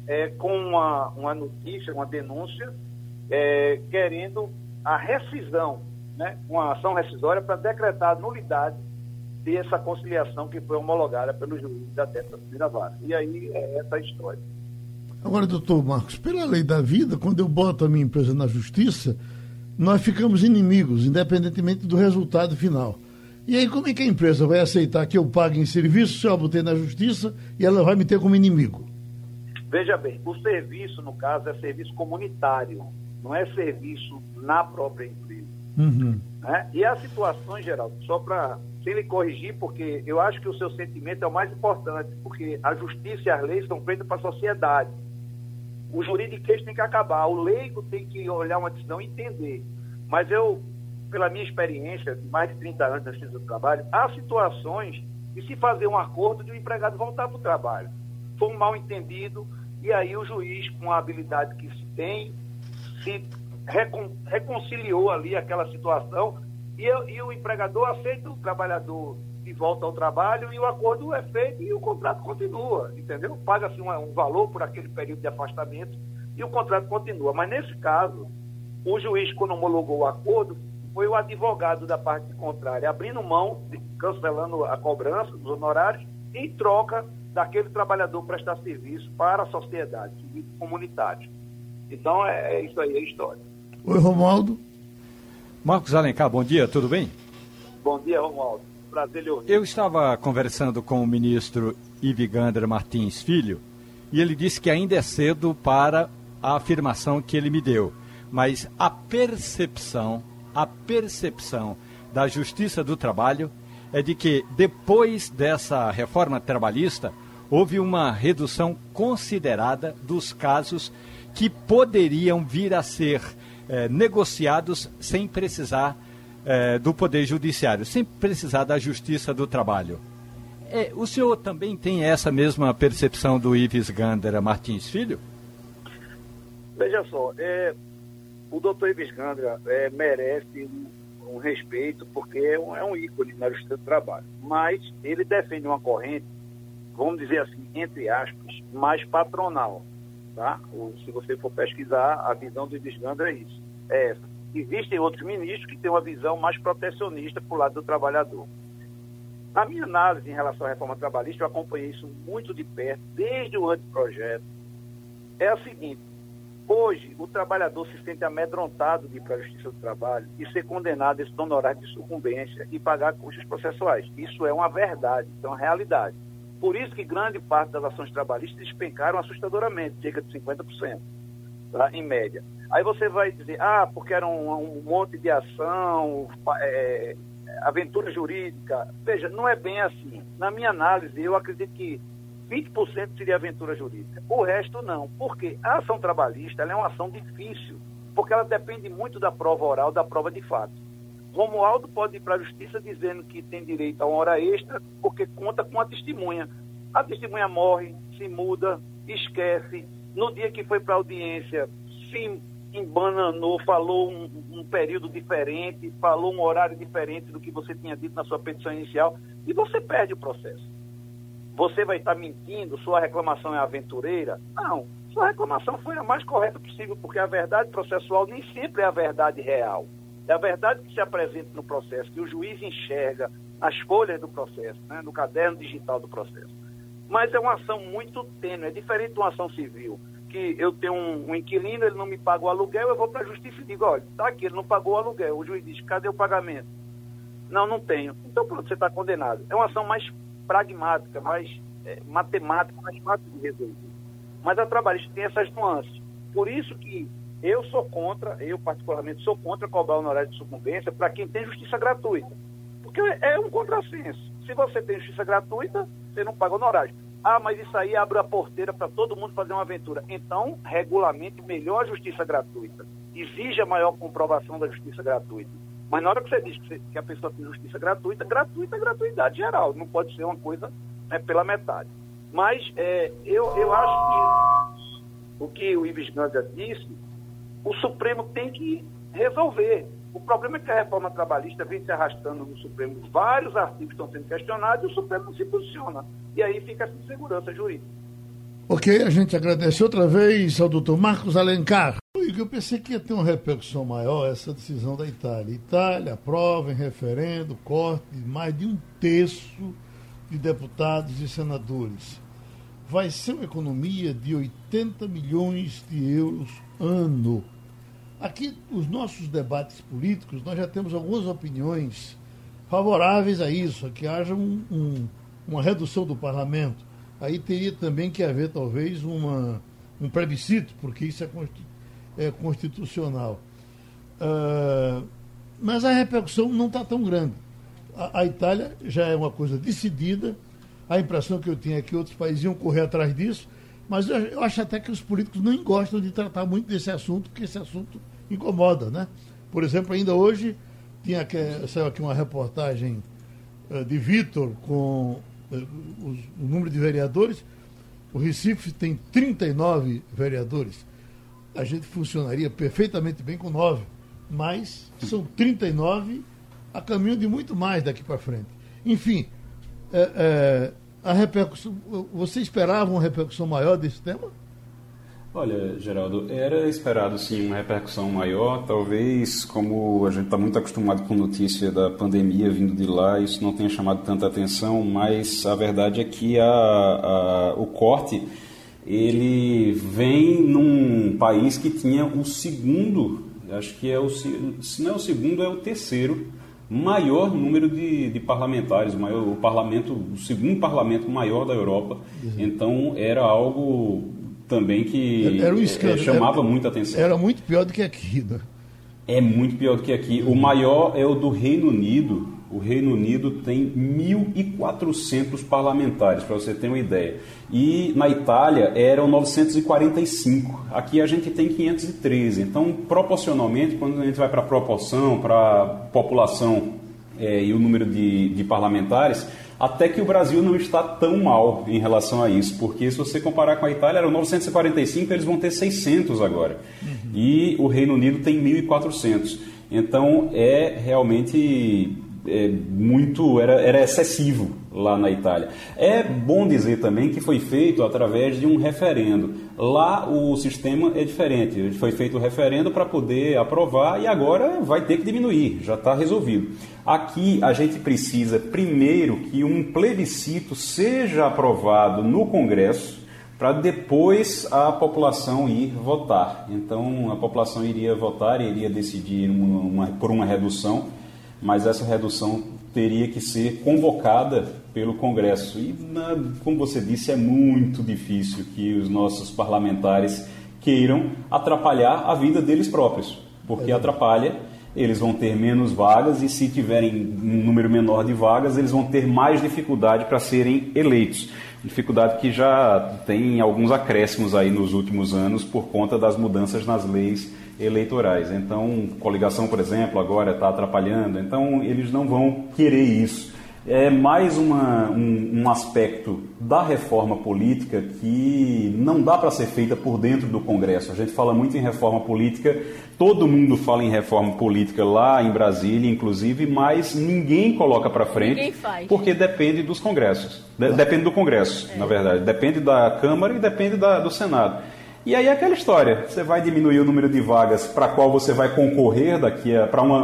Speaker 6: é, com uma, uma notícia, uma denúncia, é, querendo a rescisão, né, uma ação rescisória para decretar a nulidade dessa conciliação que foi homologada pelo juiz da 13ª Vara. E aí é essa a história.
Speaker 2: Agora, doutor Marcos, pela lei da vida, quando eu boto a minha empresa na justiça, nós ficamos inimigos, independentemente do resultado final. E aí, como é que a empresa vai aceitar que eu pague em serviço se eu botei na justiça e ela vai me ter como inimigo?
Speaker 6: Veja bem, o serviço, no caso, é serviço comunitário, não é serviço na própria empresa. Uhum. Né? E a situação, em geral, só para sem lhe corrigir, porque eu acho que o seu sentimento é o mais importante, porque a justiça e as leis são feitas para a sociedade o juridiquês tem que acabar, o leigo tem que olhar uma decisão e entender. Mas eu, pela minha experiência, de mais de 30 anos na justiça do trabalho, há situações de se fazer um acordo de o um empregado voltar para o trabalho. Foi um mal entendido, e aí o juiz, com a habilidade que se tem, se recon, reconciliou ali aquela situação, e, e o empregador aceita o trabalhador de volta ao trabalho e o acordo é feito e o contrato continua, entendeu? Paga-se um, um, valor por aquele período de afastamento e o contrato continua. Mas nesse caso, o juiz, quando homologou o acordo, foi o advogado da parte contrária, abrindo mão, cancelando a cobrança dos honorários, em troca daquele trabalhador prestar serviço para a sociedade, serviço comunitário. Então, é, é isso aí, é a história.
Speaker 2: Oi, Romualdo.
Speaker 1: Marcos Alencar, bom dia, tudo bem?
Speaker 6: Bom dia, Romualdo. Ouvir.
Speaker 1: Eu estava conversando com o ministro Ivigander Martins Filho e ele disse que ainda é cedo para a afirmação que ele me deu. Mas a percepção, a percepção da Justiça do Trabalho é de que depois dessa reforma trabalhista houve uma redução considerada dos casos que poderiam vir a ser eh, negociados sem precisar é, do Poder Judiciário, sem precisar da Justiça do Trabalho. É, o senhor também tem essa mesma percepção do Ives Gandera Martins Filho?
Speaker 6: Veja só, é, o doutor Ives Gandera é, merece um, um, respeito porque é um, é um ícone na Justiça do Trabalho, mas ele defende uma corrente, vamos dizer assim, entre aspas, mais patronal. Tá? Ou, se você for pesquisar, a visão do Ives Gandera é isso, é essa existem outros ministros que têm uma visão mais protecionista para o lado do trabalhador. Na minha análise em relação à reforma trabalhista, eu acompanhei isso muito de perto, desde o anteprojeto. É a seguinte: hoje o trabalhador se sente amedrontado de ir para a Justiça do Trabalho e ser condenado a esse honorário de sucumbência e pagar custos processuais. Isso é uma verdade, isso é uma realidade. Por isso que grande parte das ações trabalhistas despencaram assustadoramente, cerca de 50%, tá? em média. Aí você vai dizer, ah, porque era um, um monte de ação, é, aventura jurídica. Veja, não é bem assim. Na minha análise, eu acredito que 20% seria aventura jurídica. O resto não. Porque a ação trabalhista é uma ação difícil, porque ela depende muito da prova oral, da prova de fato. Romualdo pode ir para a justiça dizendo que tem direito a uma hora extra porque conta com a testemunha. A testemunha morre, se muda, esquece. No dia que foi para a audiência, se embananou, falou um, um, período diferente, falou um horário diferente do que você tinha dito na sua petição inicial, e você perde o processo. Você vai estar mentindo, sua reclamação é aventureira? Não, sua reclamação foi a mais correta possível, porque a verdade processual nem sempre é a verdade real. É a verdade que se apresenta no processo, que o juiz enxerga nas folhas do processo, né, no caderno digital do processo. Mas é uma ação muito tênue, é diferente de uma ação civil. Que eu tenho um, um, inquilino, ele não me paga o aluguel, eu vou para a justiça e digo, olha, está aqui, ele não pagou o aluguel. O juiz diz, cadê o pagamento? Não, não tenho. Então pronto, você está condenado. É uma ação mais pragmática, mais é, matemática, mais fácil de resolver. Mas a trabalhista tem essas nuances. Por isso que eu sou contra, eu particularmente sou contra cobrar honorário de sucumbência para quem tem justiça gratuita. Porque é um contrassenso. Se você tem justiça gratuita, você não paga honorário. Ah, mas isso aí abre a porteira para todo mundo fazer uma aventura. Então, regulamente melhor a justiça gratuita. Exija maior comprovação da justiça gratuita. Mas na hora que você diz que, a pessoa tem justiça gratuita, gratuita é gratuidade geral. Não pode ser uma coisa né, pela metade. Mas é, eu, eu acho que o que o Ives Gandra disse, o Supremo tem que resolver. O problema é que a reforma trabalhista vem se arrastando no Supremo. Vários artigos estão sendo questionados e o Supremo não se posiciona. E aí fica essa insegurança jurídica.
Speaker 2: Ok, a gente agradece outra vez ao doutor Marcos Alencar. Eu pensei que ia ter uma repercussão maior essa decisão da Itália. Itália aprova em referendo corte de mais de um terço de deputados e senadores. Vai ser uma economia de 80 milhões de euros ano Aqui, os nossos debates políticos, nós já temos algumas opiniões favoráveis a isso, a que haja um, um, uma redução do parlamento. Aí teria também que haver, talvez, uma, um plebiscito, porque isso é, é constitucional. Uh, mas a repercussão não está tão grande. A, a, Itália já é uma coisa decidida, a impressão que eu tinha é que outros países iam correr atrás disso, mas eu, eu acho até que os políticos não gostam de tratar muito desse assunto, porque esse assunto incomoda, né? Por exemplo, ainda hoje tinha que, saiu aqui uma reportagem uh, de Vitor com os, o número de vereadores. O Recife tem 39 vereadores. A gente funcionaria perfeitamente bem com nove, mas são 39 a caminho de muito mais daqui para frente. Enfim, é, é, a repercussão. Você esperava uma repercussão maior desse tema?
Speaker 4: Olha, Geraldo, era esperado sim uma repercussão maior. Talvez, como a gente está muito acostumado com notícia da pandemia vindo de lá, isso não tenha chamado tanta atenção, mas a verdade é que a, a, o corte ele vem num país que tinha o segundo, acho que é o se não é o segundo, é o terceiro maior número de, de parlamentares, o, maior, o parlamento, o segundo parlamento maior da Europa. Uhum. Então era algo também que
Speaker 2: era um é, escândalo,
Speaker 4: chamava
Speaker 2: era,
Speaker 4: muita atenção.
Speaker 2: Era muito pior do que aqui, né?
Speaker 4: É muito pior do que aqui. O maior é o do Reino Unido. O Reino Unido tem 1.400 parlamentares, para você ter uma ideia. E na Itália eram 945. Aqui a gente tem 513. Então, proporcionalmente, quando a gente vai para a proporção, para a população é, e o número de, de parlamentares, até que o Brasil não está tão mal em relação a isso, porque se você comparar com a Itália, eram 945, eles vão ter 600 agora. Uhum. E o Reino Unido tem 1.400. Então é realmente é, muito era, era excessivo lá na Itália. É bom dizer também que foi feito através de um referendo. Lá o sistema é diferente. Foi feito o referendo para poder aprovar e agora vai ter que diminuir, já está resolvido. Aqui a gente precisa primeiro que um plebiscito seja aprovado no Congresso para depois a população ir votar. Então a população iria votar, iria decidir uma, uma, por uma redução mas essa redução teria que ser convocada pelo Congresso. E, na, como você disse, é muito difícil que os nossos parlamentares queiram atrapalhar a vida deles próprios, porque é. atrapalha, eles vão ter menos vagas e, se tiverem um número menor de vagas, eles vão ter mais dificuldade para serem eleitos. Dificuldade que já tem alguns acréscimos aí nos últimos anos por conta das mudanças nas leis eleitorais. Então, coligação, por exemplo, agora está atrapalhando. Então, eles não vão querer isso. É mais uma, um, um aspecto da reforma política que não dá para ser feita por dentro do Congresso. A gente fala muito em reforma política, todo mundo fala em reforma política lá em Brasília, inclusive, mas ninguém coloca para frente porque depende dos congressos. De, depende do Congresso, é. na verdade. Depende da Câmara e depende da, do Senado. E aí é aquela história, você vai diminuir o número de vagas para qual você vai concorrer daqui a para uma,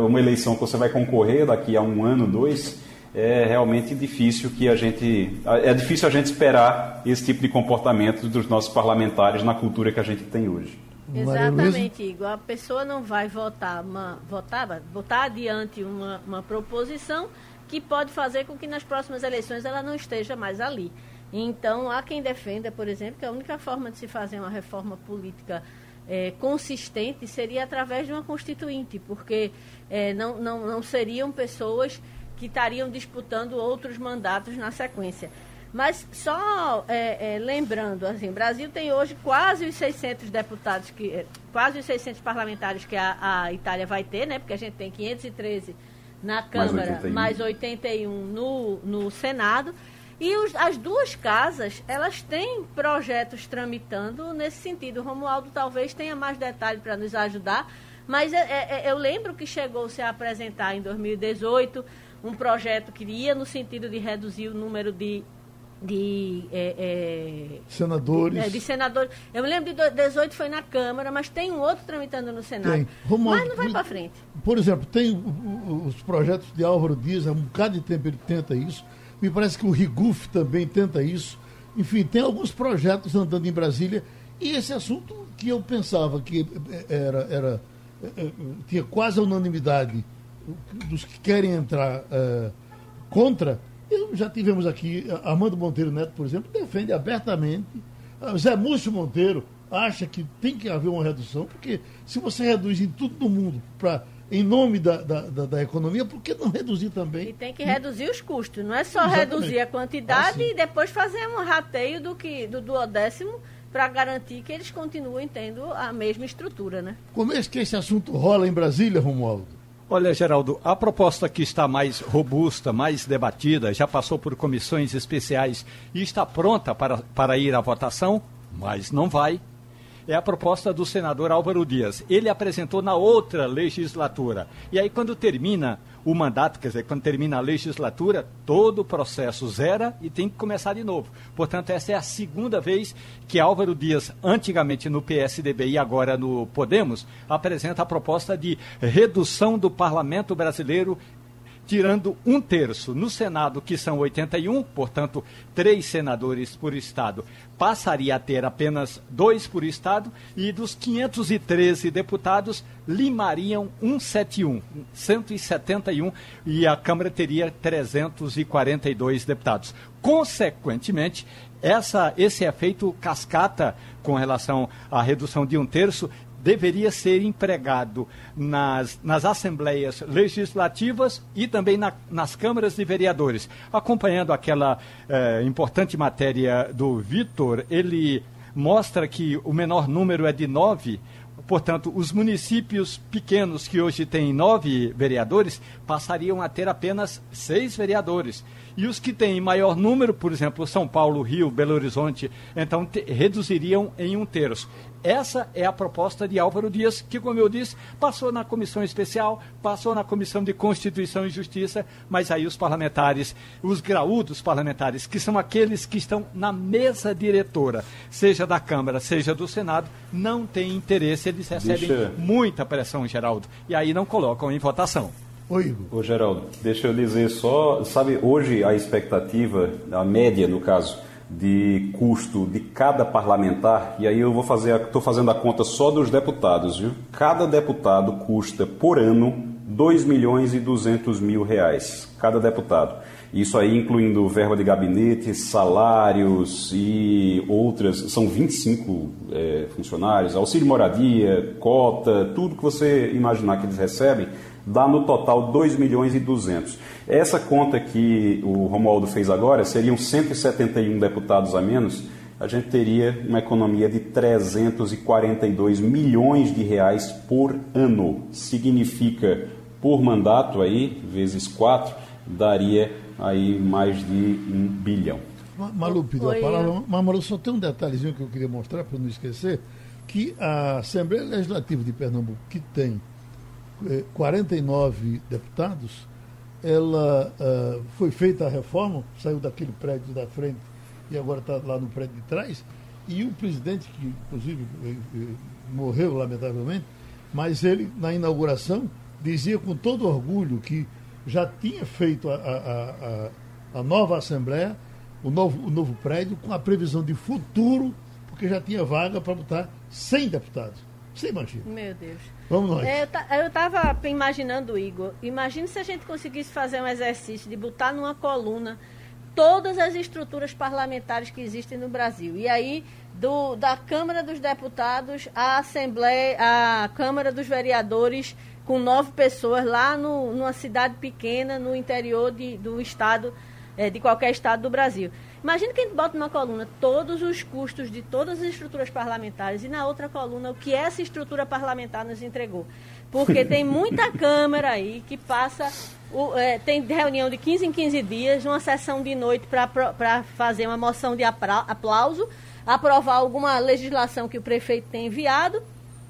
Speaker 4: uma eleição que você vai concorrer daqui a um ano, dois, é realmente difícil que a gente é difícil a gente esperar esse tipo de comportamento dos nossos parlamentares na cultura que a gente tem hoje.
Speaker 3: Exatamente, Igor. A pessoa não vai votar, uma, votar, votar adiante uma, uma proposição que pode fazer com que nas próximas eleições ela não esteja mais ali. Então, há quem defenda, por exemplo, que a única forma de se fazer uma reforma política é, consistente seria através de uma constituinte, porque é, não, não, não seriam pessoas que estariam disputando outros mandatos na sequência. Mas só é, é, lembrando, assim, o Brasil tem hoje quase os 600 deputados, que, é, quase os 600 parlamentares que a, a Itália vai ter, né? Porque a gente tem 513 na Câmara, mais 81, mais 81 no, no Senado. E os, as duas casas, elas têm projetos tramitando nesse sentido. O Romualdo talvez tenha mais detalhe para nos ajudar, mas é, é, é, eu lembro que chegou-se a apresentar em 2018 um projeto que ia no sentido de reduzir o número de de é,
Speaker 2: é, senadores.
Speaker 3: De, é, de, senadores. Eu me lembro de 18 foi na Câmara, mas tem um outro tramitando no Senado. Tem. Romualdo, mas não vai para frente.
Speaker 2: Por exemplo, tem os projetos de Álvaro Dias, há um bocado de tempo ele tenta isso. Me parece que o Riguf também tenta isso. Enfim, tem alguns projetos andando em Brasília. E esse assunto que eu pensava que era, era é, é, tinha quase a unanimidade dos que querem entrar uh, contra, já tivemos aqui, Armando Monteiro Neto, por exemplo, defende abertamente. Zé Múcio Monteiro acha que tem que haver uma redução, porque se você reduz em tudo no mundo para em nome da, da, da, da, economia, por que não reduzir também?
Speaker 3: E tem que reduzir os custos, não é só Exatamente. reduzir a quantidade ah, e depois fazer um rateio do que do duodécimo para garantir que eles continuem tendo a mesma estrutura, né?
Speaker 2: Como é que esse assunto rola em Brasília, Romualdo?
Speaker 1: Olha, Geraldo, a proposta que está mais robusta, mais debatida, já passou por comissões especiais e está pronta para, para ir à votação, mas não vai, é a proposta do senador Álvaro Dias. Ele apresentou na outra legislatura. E aí, quando termina o mandato, quer dizer, quando termina a legislatura, todo o processo zera e tem que começar de novo. Portanto, essa é a segunda vez que Álvaro Dias, antigamente no PSDB e agora no Podemos, apresenta a proposta de redução do parlamento brasileiro tirando um terço. No Senado, que são 81, portanto, três senadores por estado, passaria a ter apenas dois por estado, e dos 513 deputados, limariam 171, 171, e a Câmara teria 342 deputados. Consequentemente, essa, esse efeito cascata com relação à redução de um terço deveria ser empregado nas, nas assembleias legislativas e também na, nas câmaras de vereadores. Acompanhando aquela eh, importante matéria do Vitor, ele mostra que o menor número é de nove. Portanto, os municípios pequenos que hoje têm nove vereadores passariam a ter apenas seis vereadores. E os que têm maior número, por exemplo, São Paulo, Rio, Belo Horizonte, então reduziriam em um terço. Essa é a proposta de Álvaro Dias, que, como eu disse, passou na comissão especial, passou na comissão de Constituição e Justiça, mas aí os parlamentares, os graúdos parlamentares, que são aqueles que estão na mesa diretora, seja da Câmara, seja do Senado, não têm interesse, eles recebem Deixa... muita pressão, Geraldo, e aí não colocam em votação.
Speaker 4: Oi, Igor. Ô, Geraldo, deixa eu dizer só, sabe, hoje a expectativa, a média no caso, de custo de cada parlamentar, e aí eu vou fazer, estou fazendo a conta só dos deputados, viu? Cada deputado custa por ano 2 milhões e 200 mil reais, cada deputado. Isso aí incluindo verba de gabinete, salários e outras, são 25 é, funcionários, auxílio moradia, cota, tudo que você imaginar que eles recebem, dá no total 2 milhões e 200. Essa conta que o Romualdo fez agora, seriam 171 deputados a menos, a gente teria uma economia de 342 milhões de reais por ano. Significa, por mandato aí, vezes 4, daria aí mais de um bilhão.
Speaker 2: Malu pediu a palavra, mas Malu, só tem um detalhezinho que eu queria mostrar para não esquecer, que a Assembleia Legislativa de Pernambuco, que tem 49 eh, deputados, ela uh, foi feita a reforma, saiu daquele prédio da frente e agora está lá no prédio de trás, e o presidente, que inclusive eh, morreu lamentavelmente, mas ele, na inauguração, dizia com todo orgulho que já tinha feito a, a, a, a nova Assembleia, o novo, o novo prédio, com a previsão de futuro, porque já tinha vaga para botar 100 deputados. Você imagina?
Speaker 3: Meu Deus.
Speaker 2: Vamos nós.
Speaker 3: É, eu estava imaginando, Igor, imagine se a gente conseguisse fazer um exercício de botar numa coluna todas as estruturas parlamentares que existem no Brasil. E aí, do, da Câmara dos Deputados à Assembleia, à Câmara dos Vereadores, com nove pessoas lá no, numa cidade pequena no interior de, do estado, é, de qualquer estado do Brasil. Imagina que a gente bota numa coluna todos os custos de todas as estruturas parlamentares e na outra coluna o que essa estrutura parlamentar nos entregou. Porque tem muita Câmara aí que passa. O, é, tem reunião de 15 em 15 dias, uma sessão de noite para fazer uma moção de aplauso, aprovar alguma legislação que o prefeito tem enviado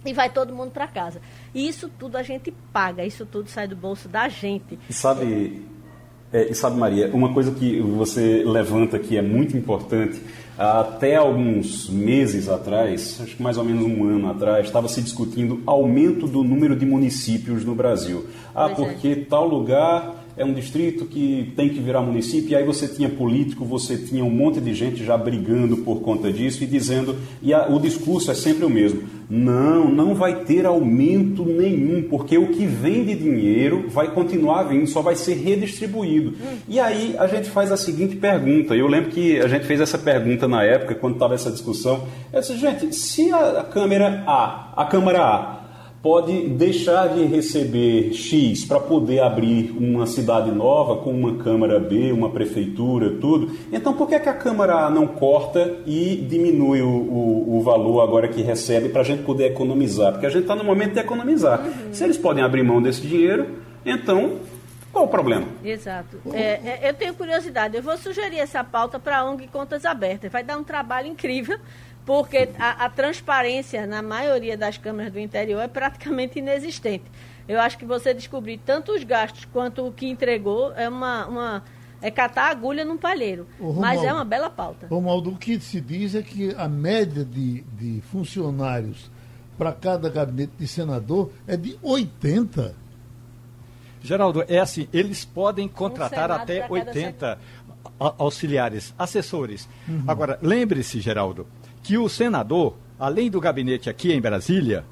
Speaker 3: e vai todo mundo para casa. E isso tudo a gente paga, isso tudo sai do bolso da gente.
Speaker 4: E sabe, é, e sabe, Maria, uma coisa que você levanta que é muito importante, até alguns meses atrás, acho que mais ou menos um ano atrás, estava se discutindo aumento do número de municípios no Brasil. Ah, pois é. porque é. tal lugar é um distrito que tem que virar município, e aí você tinha político, você tinha um monte de gente já brigando por conta disso e dizendo, e a, o discurso é sempre o mesmo: não, não vai ter aumento nenhum, porque o que vem de dinheiro vai continuar vindo, só vai ser redistribuído. E aí a gente faz a seguinte pergunta, eu lembro que a gente fez essa pergunta na época, quando estava essa discussão, eu disse, gente, se a, Câmara A, a Câmara A, pode deixar de receber X para poder abrir uma cidade nova com uma Câmara B, uma prefeitura, tudo. Então, por que, é que a Câmara A não corta e diminui o, o, o valor agora que recebe para a gente poder economizar? Porque a gente está no momento de economizar. Uhum. Se eles podem abrir mão desse dinheiro, então qual o problema?
Speaker 3: Exato. É, é, eu tenho curiosidade. Eu vou sugerir essa pauta para a ONG Contas Abertas. Vai dar um trabalho incrível porque a, a, transparência na maioria das câmaras do interior é praticamente inexistente. Eu acho que você descobrir tanto os gastos quanto o que entregou é uma, uma é catar agulha num palheiro. Romualdo, mas é uma bela pauta.
Speaker 2: Romualdo, o que se diz é que a média de, de funcionários para cada gabinete de senador é de 80.
Speaker 1: Geraldo, é assim, eles podem contratar um até 80 auxiliares, assessores. Uhum. Agora, lembre-se, Geraldo, que o senador, além do gabinete aqui em Brasília,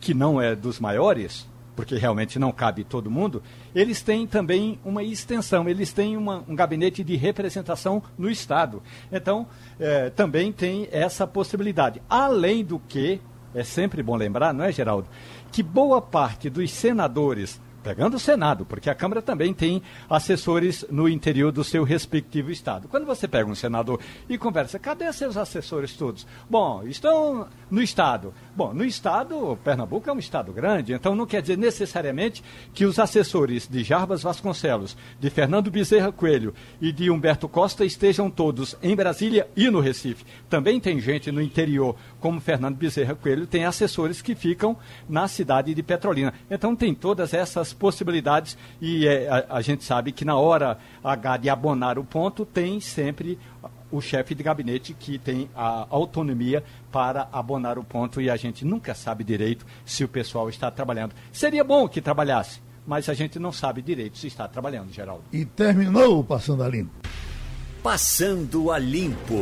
Speaker 1: que não é dos maiores, porque realmente não cabe todo mundo, eles têm também uma extensão, eles têm uma, um gabinete de representação no Estado. Então, é, também tem essa possibilidade. Além do que, é sempre bom lembrar, não é, Geraldo, que boa parte dos senadores pegando o Senado, porque a Câmara também tem assessores no interior do seu respectivo estado. Quando você pega um senador e conversa, cadê seus assessores todos? Bom, estão no estado. Bom, no estado, Pernambuco é um estado grande, então não quer dizer necessariamente que os assessores de Jarbas Vasconcelos, de Fernando Bezerra Coelho e de Humberto Costa estejam todos em Brasília e no Recife. Também tem gente no interior, como Fernando Bezerra Coelho, tem assessores que ficam na cidade de Petrolina. Então tem todas essas possibilidades e é, a, a, gente sabe que na hora H de abonar o ponto tem sempre o chefe de gabinete que tem a autonomia para abonar o ponto e a gente nunca sabe direito se o pessoal está trabalhando. Seria bom que trabalhasse, mas a gente não sabe direito se está trabalhando, Geraldo.
Speaker 2: E terminou o Passando a Limpo.
Speaker 7: Passando a Limpo.